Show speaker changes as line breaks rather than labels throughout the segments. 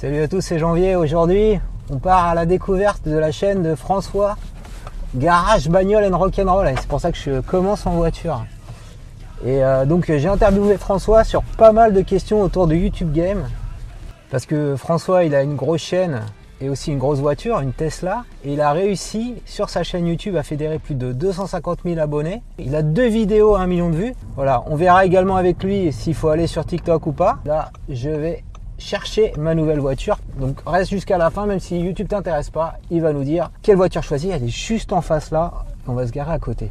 Salut à tous, c'est Janvier. Aujourd'hui, on part à la découverte de la chaîne de François Garage Bagnole and Rock'n'Roll. C'est pour ça que je commence en voiture. Et euh, donc j'ai interviewé François sur pas mal de questions autour de YouTube Game. Parce que François, il a une grosse chaîne et aussi une grosse voiture, une Tesla. Et il a réussi sur sa chaîne YouTube à fédérer plus de 250 000 abonnés. Il a deux vidéos à un million de vues. Voilà, on verra également avec lui s'il faut aller sur TikTok ou pas. Là, je vais chercher ma nouvelle voiture. Donc reste jusqu'à la fin, même si YouTube t'intéresse pas, il va nous dire quelle voiture choisir? Elle est juste en face là. On va se garer à côté.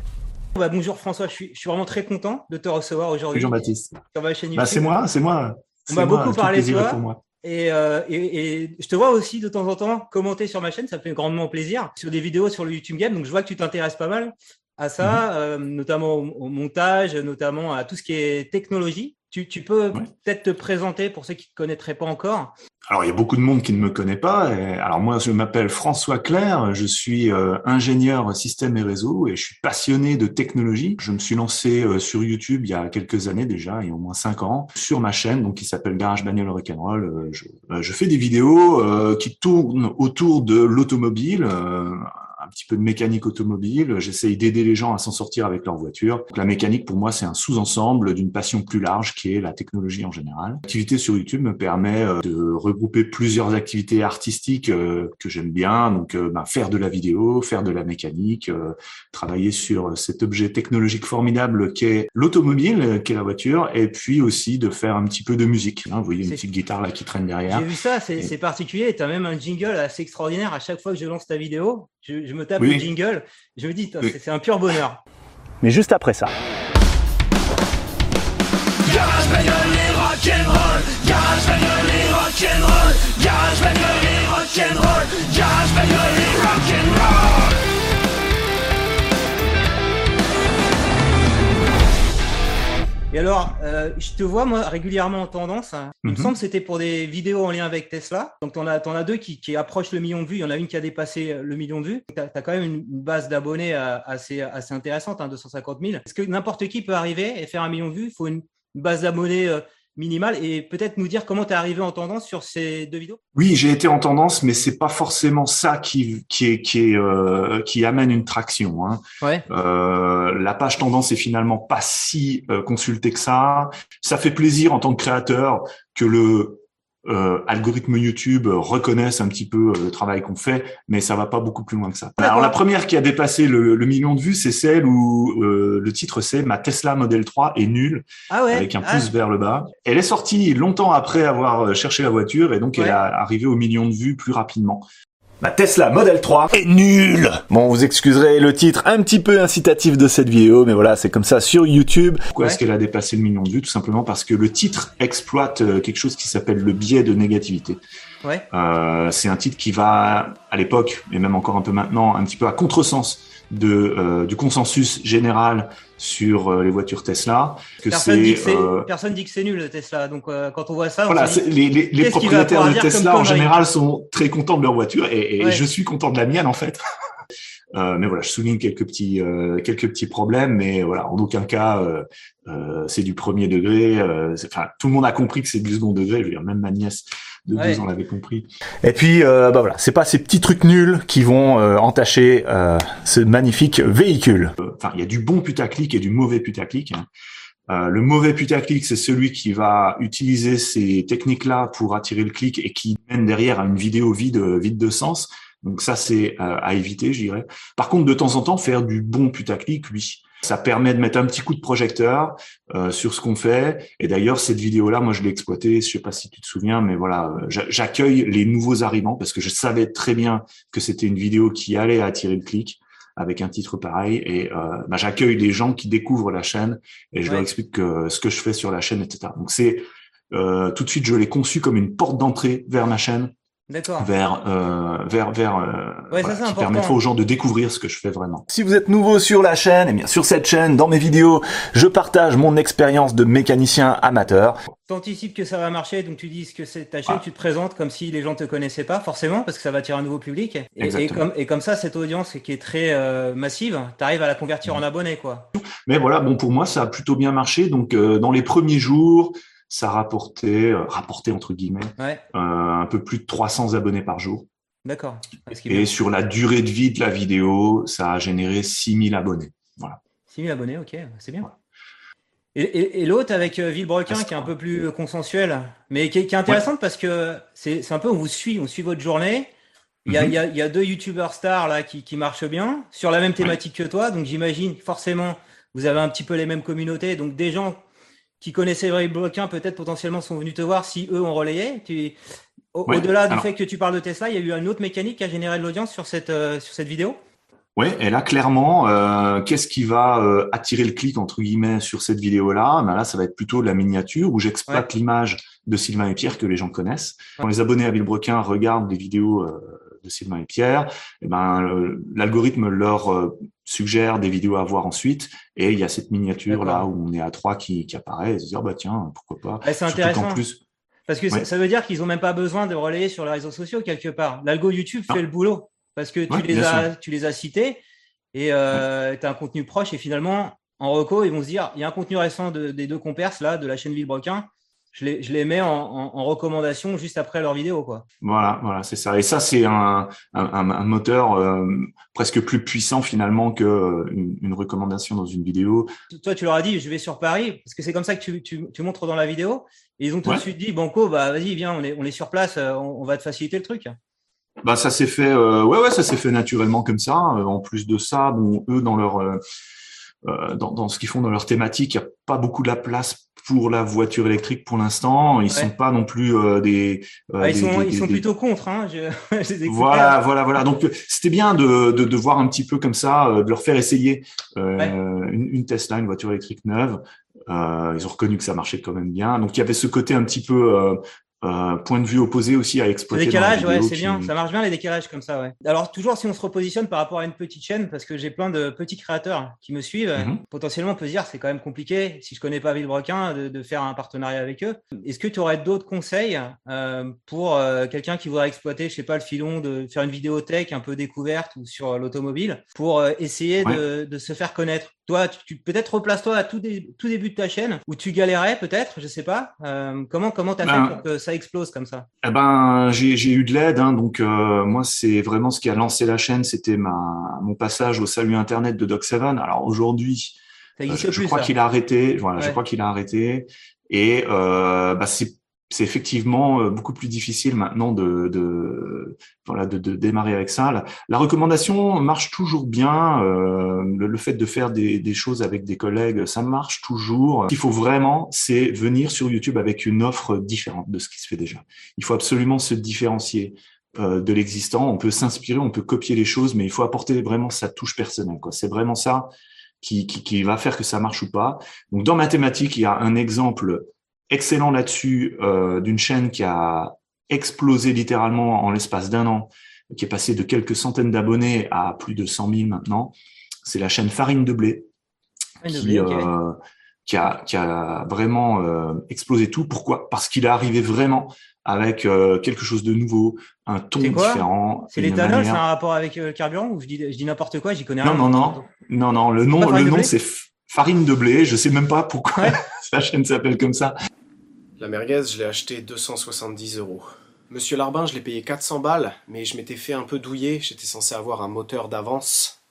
Bah, bonjour François, je suis, vraiment très content de te recevoir aujourd'hui. Sur ma chaîne
bah, c'est moi, c'est moi.
On m'a beaucoup parlé de toi. Euh, et, et, je te vois aussi de temps en temps commenter sur ma chaîne, ça me fait grandement plaisir, sur des vidéos sur le YouTube Game. Donc je vois que tu t'intéresses pas mal à ça, mhm. euh, notamment au, montage, notamment à tout ce qui est technologie. Tu, peux peut-être te présenter pour ceux qui ne te connaîtraient pas encore
Alors, il y a beaucoup de monde qui ne me connaît pas. alors, moi, je m'appelle François Claire, je suis euh, ingénieur système et réseau et je suis passionné de technologie. Je me suis lancé euh, sur YouTube il y a quelques années déjà, il y a au moins cinq ans, sur ma chaîne donc qui s'appelle Garage Bagnole Rock'n'Roll. Euh, je, je fais des vidéos qui tournent autour de l'automobile petit peu de mécanique automobile. J'essaye d'aider les gens à s'en sortir avec leur voiture. la mécanique, pour moi, c'est un sous-ensemble d'une passion plus large qui est la technologie en général. L'activité sur YouTube me permet euh, de regrouper plusieurs activités artistiques euh, que j'aime bien. Donc, euh, ben, faire de la vidéo, faire de la mécanique, travailler sur cet objet technologique formidable qu'est l'automobile, qu'est la voiture, et puis aussi de faire un petit peu de musique. Hein, vous voyez une petite guitare là qui traîne derrière.
J'ai vu ça, c'est particulier. Tu as même un jingle assez extraordinaire à chaque fois que je lance ta vidéo. Je, je me tape le jingle, je me dis, c'est un pur bonheur.
Mais juste après ça.
Garage bagnole et rock'n'roll Garage bagnole et rock'n'roll Garage bagnole et rock'n'roll Garage bagnole et rock'n'roll
Et alors, euh, je te vois, moi, régulièrement en tendance. Hein. Il me mhm. semble que c'était pour des vidéos en lien avec Tesla. Donc, tu en, en, as deux qui, qui, approchent le million de vues. Il y en a une qui a dépassé le million de vues. Tu as, quand même une base d'abonnés euh, assez, assez intéressante, hein, 250 000. Est-ce que n'importe qui peut arriver et faire un million de vues? Il faut une, base d'abonnés euh, minimal et peut-être nous dire comment tu es arrivé en tendance sur ces deux vidéos?
Oui, j'ai été en tendance, mais c'est pas forcément ça qui qui est, qui, est, euh, qui amène une traction. Hein.
Ouais.
Euh, la page tendance est finalement pas si euh, consultée que ça. Ça fait plaisir en tant que créateur que le euh, algorithmes YouTube reconnaissent un petit peu euh, le travail qu'on fait, mais ça va pas beaucoup plus loin que ça. Alors la première qui a dépassé le, million de vues, c'est celle où euh, le titre c'est ma Tesla Model 3 est nulle,
ah ouais,
avec un pouce ah. vers le bas. Elle est sortie longtemps après avoir cherché la voiture et donc elle est arrivée au million de vues plus rapidement.
Ma Tesla Model 3 est nulle Bon, vous excuserez le titre un petit peu incitatif de cette vidéo, mais voilà, c'est comme ça sur YouTube.
Pourquoi est-ce qu'elle a dépassé le million de vues? Tout simplement parce que le titre exploite euh, quelque chose qui s'appelle le biais de négativité.
Ouais.
Euh, c'est un titre qui va, à l'époque, et même encore un peu maintenant, un petit peu à contresens de, euh, du consensus général sur euh, les voitures Tesla.
Que personne, dit que euh, personne dit que c'est nul Tesla. Donc quand on voit ça,
voilà, les, les, les propriétaires de Tesla en général sont très contents de leur voiture et, et je suis content de la mienne en fait. Euh, mais voilà, je souligne quelques petits euh, quelques petits problèmes, mais voilà, en aucun cas euh, c'est du premier degré. Enfin, tout le monde a compris que c'est du second degré. Je veux dire, même ma nièce de deux ans l'avait compris.
Et puis, bah voilà, c'est pas ces petits trucs nuls qui vont entacher ce magnifique véhicule.
Enfin, il y a du bon putaclic et du mauvais putaclic. Hein. le mauvais putaclic, c'est celui qui va utiliser ces techniques-là pour attirer le clic et qui mène derrière à une vidéo vide, vide de sens. Donc ça, c'est euh, à éviter, je dirais. Par contre, de temps en temps, faire du bon putaclic, oui. Ça permet de mettre un petit coup de projecteur euh, sur ce qu'on fait. Et d'ailleurs, cette vidéo-là, moi, je l'ai exploitée. Je sais pas si tu te souviens, mais voilà, j'accueille les nouveaux arrivants parce que je savais très bien que c'était une vidéo qui allait attirer le clic avec un titre pareil. Et euh, bah, j'accueille les gens qui découvrent la chaîne et je leur explique que, ce que je fais sur la chaîne, etc. Donc c'est tout de suite, je l'ai conçu comme une porte d'entrée vers ma chaîne vers euh, vers vers euh, qui permettra aux gens de découvrir ce que je fais vraiment.
Si vous êtes nouveau sur la chaîne, et eh bien sur cette chaîne, dans mes vidéos, je partage mon expérience de mécanicien amateur.
T'anticipes que ça va marcher, donc tu dis que c'est ta chaîne, ah. tu te présentes comme si les gens te connaissaient pas forcément, parce que ça va attirer un nouveau public. Et, et, comme, et comme ça, cette audience qui est très euh, massive, tu arrives à la convertir en abonnés, quoi.
Mais voilà, bon pour moi, ça a plutôt bien marché. Donc euh, dans les premiers jours, ça rapportait, euh, rapportait entre guillemets,
Ouais,
euh, un peu plus de 300 abonnés par jour.
d'accord. Ah.
Et sur la durée de vie de la vidéo, ça a généré 6000 abonnés.
6 000 abonnés, ok, c'est bien. Et, et- et l'autre avec euh, Villebrequin, qui est un peu plus consensuel, mais qui est, qui est intéressante parce que c'est un peu, on vous suit, on suit votre journée. Il y a,
Mhm.
il y a- il y a deux youtubeurs stars là qui, qui marchent bien sur la même thématique que toi, donc j'imagine forcément vous avez un petit peu les mêmes communautés, donc des gens qui connaissaient Villebrequin peut-être potentiellement sont venus te voir si eux ont relayé. Tu, au-
Ouais,
Au-delà du fait que tu parles de Tesla, il y a eu une autre mécanique qui a généré de l'audience sur cette, euh, sur cette vidéo?
Oui, et là clairement, euh, qu'est-ce qui va euh, attirer le clic entre guillemets sur cette vidéo-là? Ben Là, ça va être plutôt de la miniature où j'exploite l'image de Sylvain et Pierre que les gens connaissent. Quand les abonnés à Villebrequin regardent des vidéos de Sylvain et Pierre, eh ben l'algorithme leur euh, suggère des vidéos à voir ensuite, et il y a cette miniature là où on est à trois qui, qui apparaît, et se dire bah tiens pourquoi pas.
Ouais, c'est intéressant.
qu'en plus,
Parce que ça-
Ouais.
ça veut dire qu'ils ont même pas besoin de relayer sur les réseaux sociaux quelque part. L'algo YouTube
Non.
fait le boulot parce que tu
Ouais,
les as, tu les as cités et euh, tu as un contenu proche et finalement en reco ils vont se dire il y a un contenu récent de- des deux compères là de la chaîne Villebrequin. Je les, je les mets en, en- en recommandation juste après leur vidéo quoi.
Voilà, voilà, c'est ça. Et ça, c'est un, un, un- un moteur euh, presque plus puissant finalement que euh, une, recommandation dans une vidéo.
Toi tu leur as dit je vais sur Paris parce que c'est comme ça que tu, tu, tu montres dans la vidéo et ils ont tout
Ouais.
de suite dit Banco bah vas-y viens on est, on est sur place euh, on, on va te faciliter le truc.
Bah, ça s'est fait, euh, ouais, ouais, ça s'est fait naturellement comme ça. En plus de ça, bon, eux dans leur, dans, dans ce qu'ils font dans leur thématique, il n'y a pas beaucoup de la place pour la voiture électrique pour l'instant. Ils
Ouais.
sont pas non plus euh, des, euh,
Ah, ils
des-
sont,
des-
ils sont
des-
plutôt contre hein. Je, je les écoutais.
Voilà, voilà, voilà. Donc euh, c'était bien de, de, de voir un petit peu comme ça, euh, de leur faire essayer euh,
Ouais.
une, une Tesla, une voiture électrique neuve. Euh, ils ont reconnu que ça marchait quand même bien. Donc il y avait ce côté un petit peu euh, point de vue opposé aussi à
Le
exploiter. dans
décalage,
la
ouais,
vidéo
c'est
qui-
bien. Ça marche bien les décalages comme ça, ouais. Alors toujours si on se repositionne par rapport à une petite chaîne, parce que j'ai plein de petits créateurs qui me suivent,
Mhm.
potentiellement on peut se dire c'est quand même compliqué si je connais pas Villebrequin de, de faire un partenariat avec eux. Est-ce que tu aurais d'autres conseils euh, pour euh, quelqu'un qui voudrait exploiter, je sais pas, le filon de faire une vidéothèque un peu découverte ou sur l'automobile pour euh, essayer de, de se faire connaître? Toi, tu, tu- peut-être replace-toi à tout, dé- tout début de ta chaîne où tu galérais peut-être, je sais pas. Comment comment t'as
Ben,
fait pour que ça explose comme ça
Eh ben, j'ai eu de l'aide, hein, donc euh, moi c'est vraiment ce qui a lancé la chaîne, c'était ma mon passage au salut internet de Doc Seven. Alors aujourd'hui, euh, je, crois qu'il a arrêté. Voilà, je crois qu'il a arrêté. Et euh, bah, c'est c'est effectivement euh, beaucoup plus difficile maintenant de, de voilà de, de démarrer avec ça. La, la recommandation marche toujours bien. euh, le, le fait de faire des, des choses avec des collègues, ça marche toujours. Ce qu'il faut vraiment, c'est venir sur YouTube avec une offre différente de ce qui se fait déjà. Il faut absolument se différencier euh, de l'existant. On peut s'inspirer, on peut copier les choses, mais il faut apporter vraiment sa touche personnelle. Quoi. C'est vraiment ça qui, qui, qui va faire que ça marche ou pas. Donc dans mathématiques, il y a un exemple excellent là-dessus euh, d'une chaîne qui a explosé littéralement en l'espace d'un an, qui est passée de quelques centaines d'abonnés à plus de 100 000 maintenant. C'est la chaîne Farine de blé
de
qui,
blé, ok.
euh, qui, a, qui a vraiment euh, explosé tout. Pourquoi? Parce qu'il est arrivé vraiment avec euh, quelque chose de nouveau, un ton
C'est quoi?
différent.
C'est l'éthanol, c'est
manière-
un rapport avec le carburant ou je dis, je dis n'importe quoi, j'y connais
Non,
rien.
non, non, non, non. Le
pas
nom,
farine
le
de
nom,
blé?
c'est Farine de blé. Je sais même pas pourquoi
Ouais.
sa chaîne s'appelle comme ça.
La merguez, je l'ai acheté 270 euros. Monsieur Larbin, je l'ai payé 400 balles, mais je m'étais fait un peu douiller. J'étais censé avoir un moteur d'avance.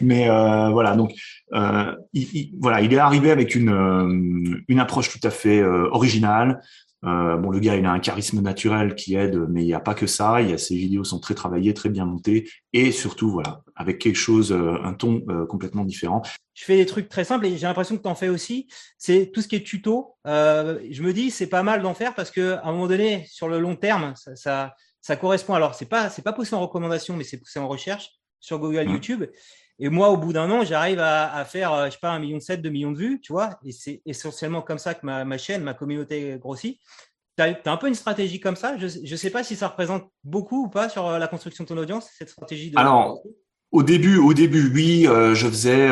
Mais euh, voilà, donc euh, il, il- voilà, il est arrivé avec une euh, une approche tout à fait euh, originale. Euh, bon, le gars, il a un charisme naturel qui aide, mais il n'y a pas que ça. Il y a ses vidéos sont très travaillées, très bien montées, et surtout, voilà, avec quelque chose, euh, un ton euh, complètement différent.
Je fais des trucs très simples et j'ai l'impression que tu en fais aussi. C'est tout ce qui est tuto. Euh, je me dis, c'est pas mal d'en faire parce que à un moment donné, sur le long terme, ça, ça, ça correspond. Alors, c'est pas, c'est pas poussé en recommandation, mais c'est poussé en recherche sur Google. YouTube. Et moi, au bout d'un an, j'arrive à, faire, euh, je sais pas, un million sept, deux millions de vues, tu vois. Et c'est essentiellement comme ça que ma, chaîne, ma communauté grossit. Tu as, un peu une stratégie comme ça? Je ne sais pas si ça représente beaucoup ou pas sur euh, la construction de ton audience, cette stratégie de.
Alors, Au début, au début, oui, euh, je faisais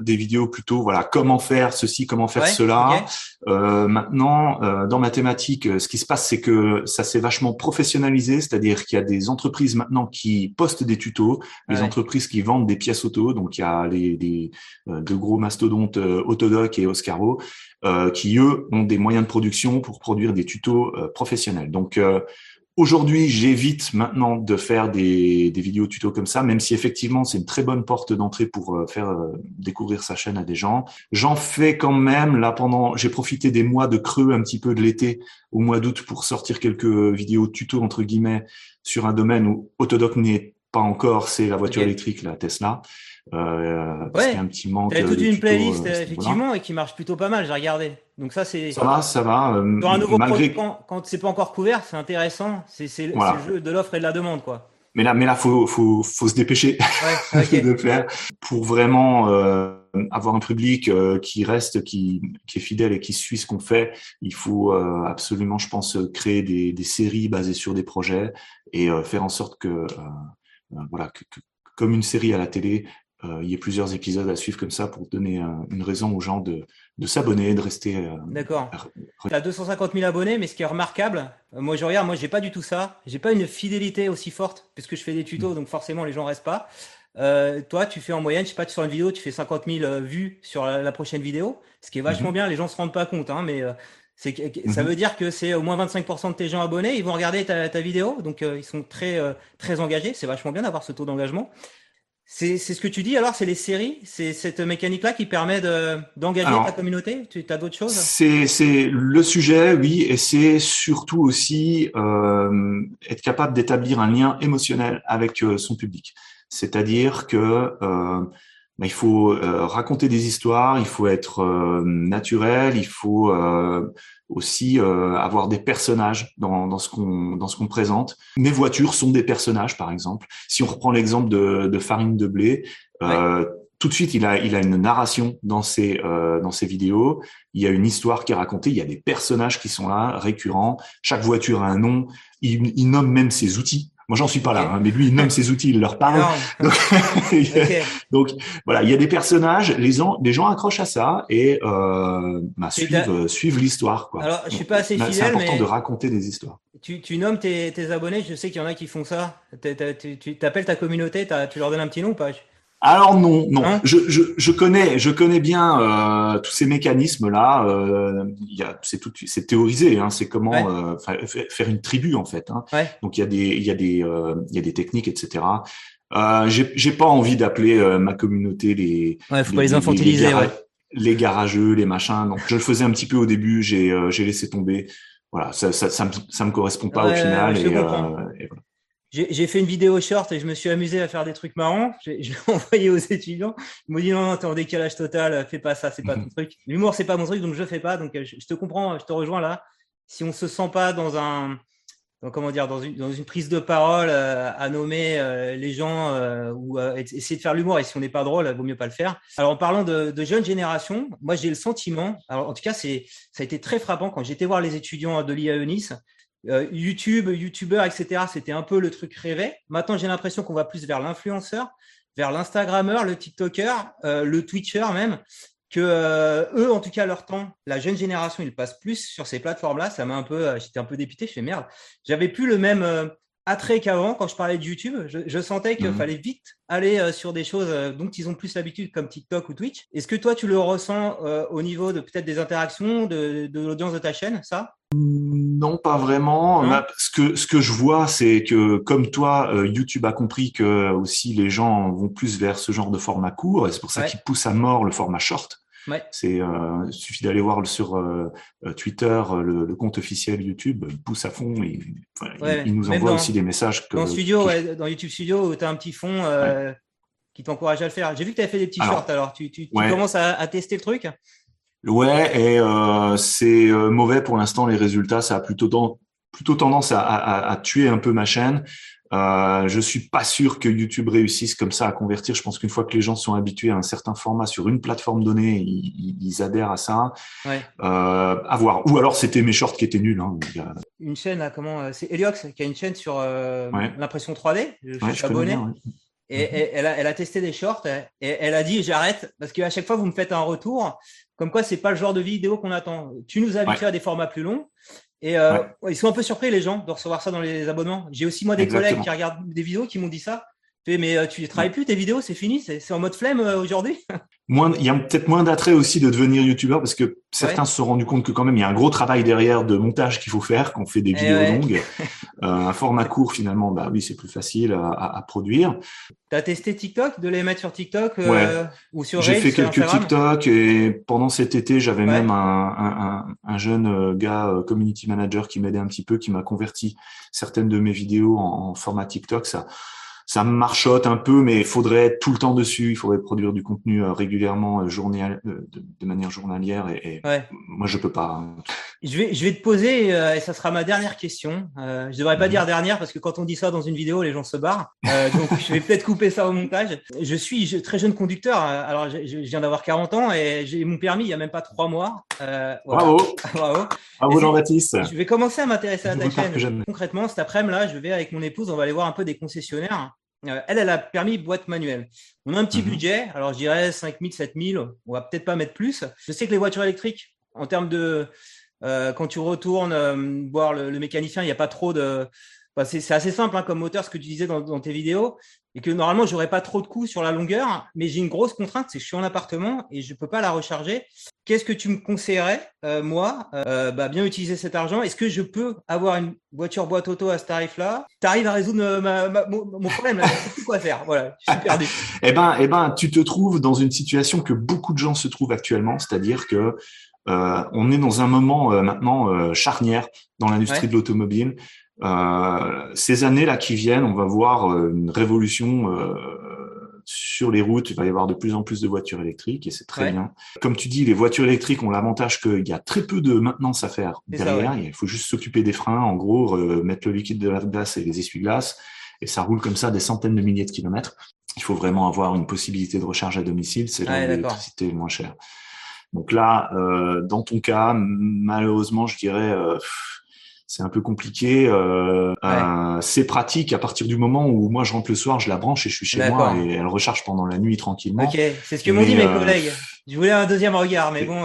des vidéos plutôt, voilà, comment faire ceci, comment faire
Ouais,
cela. Euh, maintenant, euh, dans ma thématique, euh, ce qui se passe, c'est que ça s'est vachement professionnalisé, c'est-à-dire qu'il y a des entreprises maintenant qui postent des tutos, des
Ouais.
entreprises qui vendent des pièces auto, donc il y a les, des euh, deux gros mastodontes euh, Autodoc et Oscaro, euh, qui eux ont des moyens de production pour produire des tutos euh, professionnels. Donc euh, Aujourd'hui, j'évite maintenant de faire des, des vidéos tutos comme ça, même si effectivement c'est une très bonne porte d'entrée pour euh, faire euh, découvrir sa chaîne à des gens. J'en fais quand même là pendant. J'ai profité des mois de creux un petit peu de l'été au mois d'août pour sortir quelques vidéos tutos entre guillemets sur un domaine où Autodoc n'est pas encore, c'est la voiture électrique, la Tesla. Euh,
Ouais.
un petit manque.
T'avais
de
toute une
tutos,
playlist,
euh,
effectivement, et qui marche plutôt pas mal, j'ai regardé. Donc ça, c'est...
Ça va, ça va. euh,
Sur un nouveau
malgré
produit, quand, quand c'est pas encore couvert, c'est intéressant. C'est le
Voilà.
c'est le jeu de l'offre et de la demande, quoi.
Mais là, mais là, faut, faut, faut se dépêcher.
Ouais,
de faire pour vraiment euh, avoir un public euh, qui reste, qui, qui est fidèle et qui suit ce qu'on fait. Il faut euh, absolument, je pense, créer des, des séries basées sur des projets et euh, faire en sorte que, euh, euh, voilà, que, que- comme une série à la télé, euh, il y ait plusieurs épisodes à suivre comme ça pour donner euh, une raison aux gens de, de s'abonner, de rester. euh,
D'accord.
re-
T'as 250 000 abonnés, mais ce qui est remarquable, euh, moi je regarde, moi j'ai pas du tout ça. J'ai pas une fidélité aussi forte, puisque je fais des tutos, donc forcément les gens restent pas. Euh, toi, tu fais en moyenne, je sais pas, sur une vidéo, tu fais 50 000 euh, vues sur la, la prochaine vidéo, ce qui est vachement
Mhm.
bien. Les gens se rendent pas compte, hein, mais euh, c'est ça
Mhm.
veut dire que c'est au moins 25% de tes gens abonnés, ils vont regarder ta, ta vidéo, donc euh, ils sont très euh, très engagés. C'est vachement bien d'avoir ce taux d'engagement. C'est c'est ce que tu dis alors, c'est les séries, c'est cette mécanique-là qui permet de d'engager ta communauté? Tu as d'autres choses?
C'est c'est le sujet, oui, et c'est surtout aussi euh, être capable d'établir un lien émotionnel avec euh, son public. C'est-à-dire que euh, il faut euh, raconter des histoires, il faut être euh, naturel, il faut euh, aussi euh, avoir des personnages dans, dans ce qu'on dans ce qu'on présente. Mes voitures sont des personnages, par exemple. Si on reprend l'exemple de, de farine de blé. Euh, tout de suite, il a, il a une narration dans ses, euh, dans ses vidéos. Il y a une histoire qui est racontée. Il y a des personnages qui sont là, récurrents. Chaque voiture a un nom. Il, il nomme même ses outils. Moi, j'en suis pas là, hein, mais lui, il nomme ses outils, il leur parle. Donc, voilà, il y a des personnages. Les gens, les gens accrochent à ça et euh, bah, suivent, euh, suivent l'histoire. Quoi.
Alors, je suis pas assez
C'est
fidèle,
important
mais-
de raconter des histoires.
Tu, tu nommes tes, tes abonnés, je sais qu'il y en a qui font ça. Tu t'appelles ta communauté, tu leur donnes un petit nom ou pas?
Alors non, non.
Hein
je, je, je connais, je connais bien euh, tous ces mécanismes-là. Euh, il y a, c'est tout, c'est théorisé. Hein, c'est comment
Ouais.
euh, fa- fa- faire une tribu en fait. Hein.
Ouais.
Donc il y a des, il y a des, euh, il y a des techniques, etc. Euh, j'ai, pas envie d'appeler euh, ma communauté les.
Ouais, faut pas les infantiliser,
les, gara-
ouais.
les garageux, les machins. Donc je le faisais un petit peu au début. J'ai, euh, j'ai laissé tomber. Voilà, ça, ça, ça, me, ça me correspond pas au final. et, euh, et voilà.
J'ai fait une vidéo short et je me suis amusé à faire des trucs marrants. Je l'ai envoyé aux étudiants. Ils m'ont dit non, non, t'es en décalage total, fais pas ça, c'est pas ton truc. L'humour, c'est pas mon truc, donc je fais pas. Donc euh, je, je te comprends, je te rejoins là. Si on se sent pas dans un, dans, comment dire, dans une, dans une prise de parole euh, à nommer euh, les gens euh, ou euh, essayer de faire l'humour et si on n'est pas drôle, vaut mieux pas le faire. Alors en parlant de, de jeunes générations, moi j'ai le sentiment, alors en tout cas c'est, ça a été très frappant quand j'étais voir les étudiants de l'IAE Nice. Euh, YouTube, YouTubeur, etc. C'était un peu le truc rêvé. Maintenant, j'ai l'impression qu'on va plus vers l'influenceur, vers l'Instagrammeur, le TikToker, euh, le Twitcher même, que euh, eux, en tout cas, leur temps, la jeune génération, ils passent plus sur ces plateformes-là. Ça m'a un peu, j'étais un peu dépité. Je fais merde. J'avais plus le même attrait qu'avant quand je parlais de YouTube. Je, je sentais qu'il
Mhm.
fallait vite aller sur des choses dont ils ont plus l'habitude, comme TikTok ou Twitch. Est-ce que toi, tu le ressens au niveau de peut-être des interactions, de, de l'audience de ta chaîne, ça?
Non, pas vraiment.
Non
ce que ce que je vois, c'est que comme toi, euh, YouTube a compris que aussi les gens vont plus vers ce genre de format court, et c'est pour ça
Ouais.
qu'ils poussent à mort le format short.
Ouais.
C'est euh, il suffit d'aller voir sur euh, euh, Twitter euh, le, le compte officiel YouTube pousse à fond et il-
Ouais,
il, nous envoie
dans-
aussi des messages que,
Dans Studio,
que-
ouais, dans YouTube Studio, tu as un petit fond euh, qui t'encourage à le faire. J'ai vu que tu avais fait des petits
Alors,
shorts, alors tu, tu, tu
ouais.
commences à, à tester le truc
Ouais, et euh, c'est euh, mauvais pour l'instant les résultats. Ça a plutôt ten- plutôt tendance à, à, à tuer un peu ma chaîne. Euh, je suis pas sûr que YouTube réussisse comme ça à convertir. Je pense qu'une fois que les gens sont habitués à un certain format sur une plateforme donnée, ils, ils adhèrent à ça.
Ouais.
Euh, à voir. Ou alors c'était mes shorts qui étaient nuls. Hein.
Une chaîne, là, comment C'est Eliox qui a une chaîne sur euh,
Ouais.
l'impression 3D. Je, suis abonné.
bien.
Et, et elle, a, elle a testé des shorts et elle a dit j'arrête parce qu'à chaque fois vous me faites un retour comme quoi c'est pas le genre de vidéo qu'on attend. Tu nous as habitués à des formats plus longs et euh, ils sont un peu surpris les gens de recevoir ça dans les abonnements. J'ai aussi moi des
Exactement.
collègues qui regardent des vidéos qui m'ont dit ça. Fais, mais euh, tu travailles plus tes vidéos, c'est fini, c'est en mode flemme euh, aujourd'hui?
Il y a peut-être moins d'attrait aussi de devenir youtubeur parce que certains
Ouais.
se sont rendus compte que quand même il y a un gros travail derrière de montage qu'il faut faire quand on fait des
Eh
vidéos
ouais.
longues. Euh, un format court finalement, bah oui c'est plus facile à, à- à produire.
T'as testé TikTok, de les mettre sur TikTok euh, ou sur
J'ai fait quelques
Instagram?
TikTok et pendant cet été j'avais
Ouais.
même un, un, un, un jeune gars community manager qui m'aidait un petit peu, qui m'a converti certaines de mes vidéos en, en format TikTok. Ça, ça marchote un peu, mais il faudrait être tout le temps dessus. Il faudrait produire du contenu euh, régulièrement, euh, journal, euh, de, manière journalière. Et, et
Ouais.
moi, je peux pas. hein.
Je vais, je vais te poser, euh, et ça sera ma dernière question. Euh, je devrais pas
Mhm.
dire dernière parce que quand on dit ça dans une vidéo, les gens se barrent. Euh, donc je vais peut-être couper ça au montage. Je suis je- très jeune conducteur. euh, Alors je, je viens d'avoir 40 ans et j'ai mon permis il y a même pas trois mois. Euh, voilà.
Bravo,
Bravo.
bravo Jean-Baptiste.
Je vais commencer à m'intéresser à ta chaîne. Concrètement, cet après-midi là, je vais avec mon épouse, on va aller voir un peu des concessionnaires. Euh, elle, elle a permis boîte manuelle. On a un petit
Mhm.
budget, alors je dirais 5000, 7000, on va peut-être pas mettre plus. Je sais que les voitures électriques, en termes de, euh, quand tu retournes euh, voir le, le mécanicien, il n'y a pas trop de, enfin, c'est assez simple hein, comme moteur, ce que tu disais dans, dans tes vidéos, et que normalement j'aurais pas trop de coûts sur la longueur, mais j'ai une grosse contrainte, c'est que je suis en appartement et je peux pas la recharger. Qu'est-ce que tu me conseillerais, euh, moi, euh, bah, bien utiliser cet argent? Est-ce que je peux avoir une voiture boîte auto à ce tarif-là? Tu arrives à résoudre euh, ma, ma- mon, mon problème là, je sais plus quoi faire. Voilà, je suis perdu.
Eh ben, eh ben, tu te trouves dans une situation que beaucoup de gens se trouvent actuellement, c'est-à-dire que euh, on est dans un moment euh, maintenant euh, charnière dans l'industrie
Ouais.
de l'automobile. Euh, ces années-là qui viennent, on va voir euh, une révolution euh, sur les routes. Il va y avoir de plus en plus de voitures électriques et c'est très
Ouais.
bien. Comme tu dis, les voitures électriques ont l'avantage qu'il y a très peu de maintenance à faire
ça,
derrière. Il faut juste s'occuper des freins, en gros, euh, mettre le liquide de la glace et les essuie-glaces et ça roule comme ça des centaines de milliers de kilomètres. Il faut vraiment avoir une possibilité de recharge à domicile, c'est là
Ouais,
l'électricité est moins chère. Donc là, euh, dans ton cas, malheureusement, je dirais, euh, c'est un peu compliqué. Euh, euh, c'est pratique à partir du moment où moi je rentre le soir, je la branche et je suis chez moi et elle recharge pendant la nuit tranquillement.
Ok, c'est ce que m'ont dit mes
euh,
collègues. Je voulais un deuxième regard, mais bon,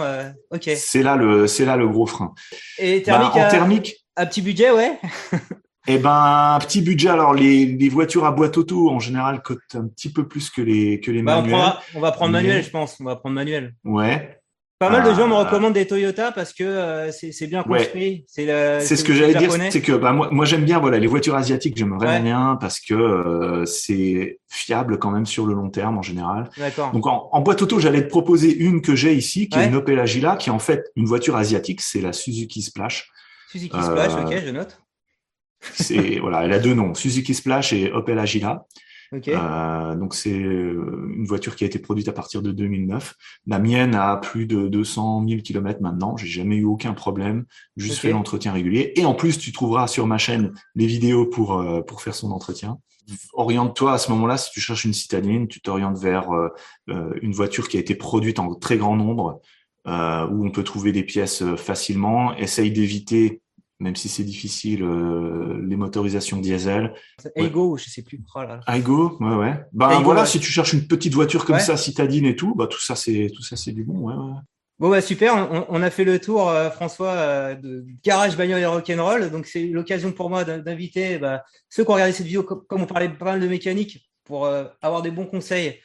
ok.
C'est là le, c'est là le gros frein.
Et
Bah,
thermique,
en
à,
thermique,
à petit budget, ouais.
Eh ben, un petit budget. Alors, les, les voitures à boîte auto, en général, cotent un petit peu plus que les, que les
Bah, on,
manuels.
prendra- on va prendre
Mais-
manuel, je pense. On va prendre manuel.
Ouais.
Pas mal de gens me
Ah.
recommandent des Toyota parce que euh, c'est bien construit. C'est
ce que j'allais dire, c'est que bah, moi, moi j'aime bien voilà les voitures asiatiques, j'aime vraiment
Ouais.
bien parce que euh, c'est fiable quand même sur le long terme en général.
D'accord.
Donc en, en boîte auto, j'allais te proposer une que j'ai ici, qui
Ouais.
est une Opel Agila, qui est en fait une voiture asiatique, c'est la Suzuki Splash.
Suzuki
euh,
Splash, ok, je note.
C'est voilà, elle a deux noms, Suzuki Splash et Opel Agila.
Ok.
Euh, donc c'est euh, une voiture qui a été produite à partir de 2009. La mienne a plus de 200 000 km maintenant. J'ai jamais eu aucun problème. Juste
Ok.
fait l'entretien régulier. Et en plus, tu trouveras sur ma chaîne les vidéos pour euh, pour faire son entretien. Oriente-toi à ce moment-là si tu cherches une citadine, tu t'orientes vers euh, une voiture qui a été produite en très grand nombre, où on peut trouver des pièces facilement. Essaye d'éviter, même si c'est difficile, euh, les motorisations diesel.
Ego, je sais plus. Oh là là.
Aigo, ouais, ouais. Ben
Aigo,
voilà,
ouais.
si tu cherches une petite voiture comme
Ouais.
ça, citadine et tout, bah tout ça c'est tout ça c'est du bon, ouais, ouais.
Bon bah super, on, on a fait le tour, euh, François, euh, de garage bagnole et rock'n'roll. Donc c'est l'occasion pour moi d'in- d'inviter bah, ceux qui ont regardé cette vidéo, com- comme on parlait pas mal de mécanique, pour avoir des bons conseils,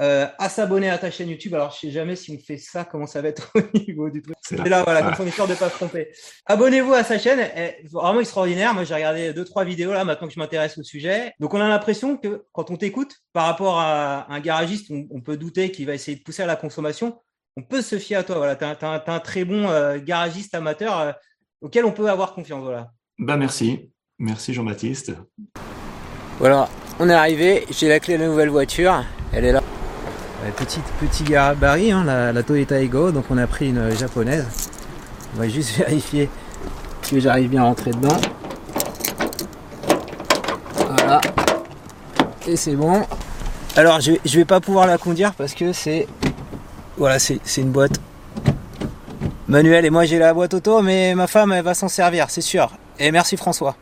euh, à s'abonner à ta chaîne YouTube. Alors je sais jamais si on fait ça, comment ça va être au niveau du truc.
C'est là.
là, voilà,
Voilà.
comme on est sûr de pas se tromper. Abonnez-vous à sa chaîne, elle est vraiment extraordinaire. Moi, j'ai regardé deux, trois vidéos là, maintenant que je m'intéresse au sujet. Donc, on a l'impression que quand on t'écoute, par rapport à un garagiste, on, on peut douter qu'il va essayer de pousser à la consommation. On peut se fier à toi. Voilà, t'es un, t'es un- t'es un très bon euh, garagiste amateur euh, auquel on peut avoir confiance. Voilà.
Bah merci, merci Jean-Baptiste.
Voilà, on est arrivé, j'ai la clé de la nouvelle voiture, elle est là. Petit gabarit, hein, la, Toyota Ego, donc on a pris une japonaise. On va juste vérifier que j'arrive bien à rentrer dedans. Voilà. Et c'est bon. Alors je, je vais pas pouvoir la conduire parce que c'est. Voilà, c'est une boîte manuelle et moi j'ai la boîte auto, mais ma femme elle va s'en servir, c'est sûr. Et merci François.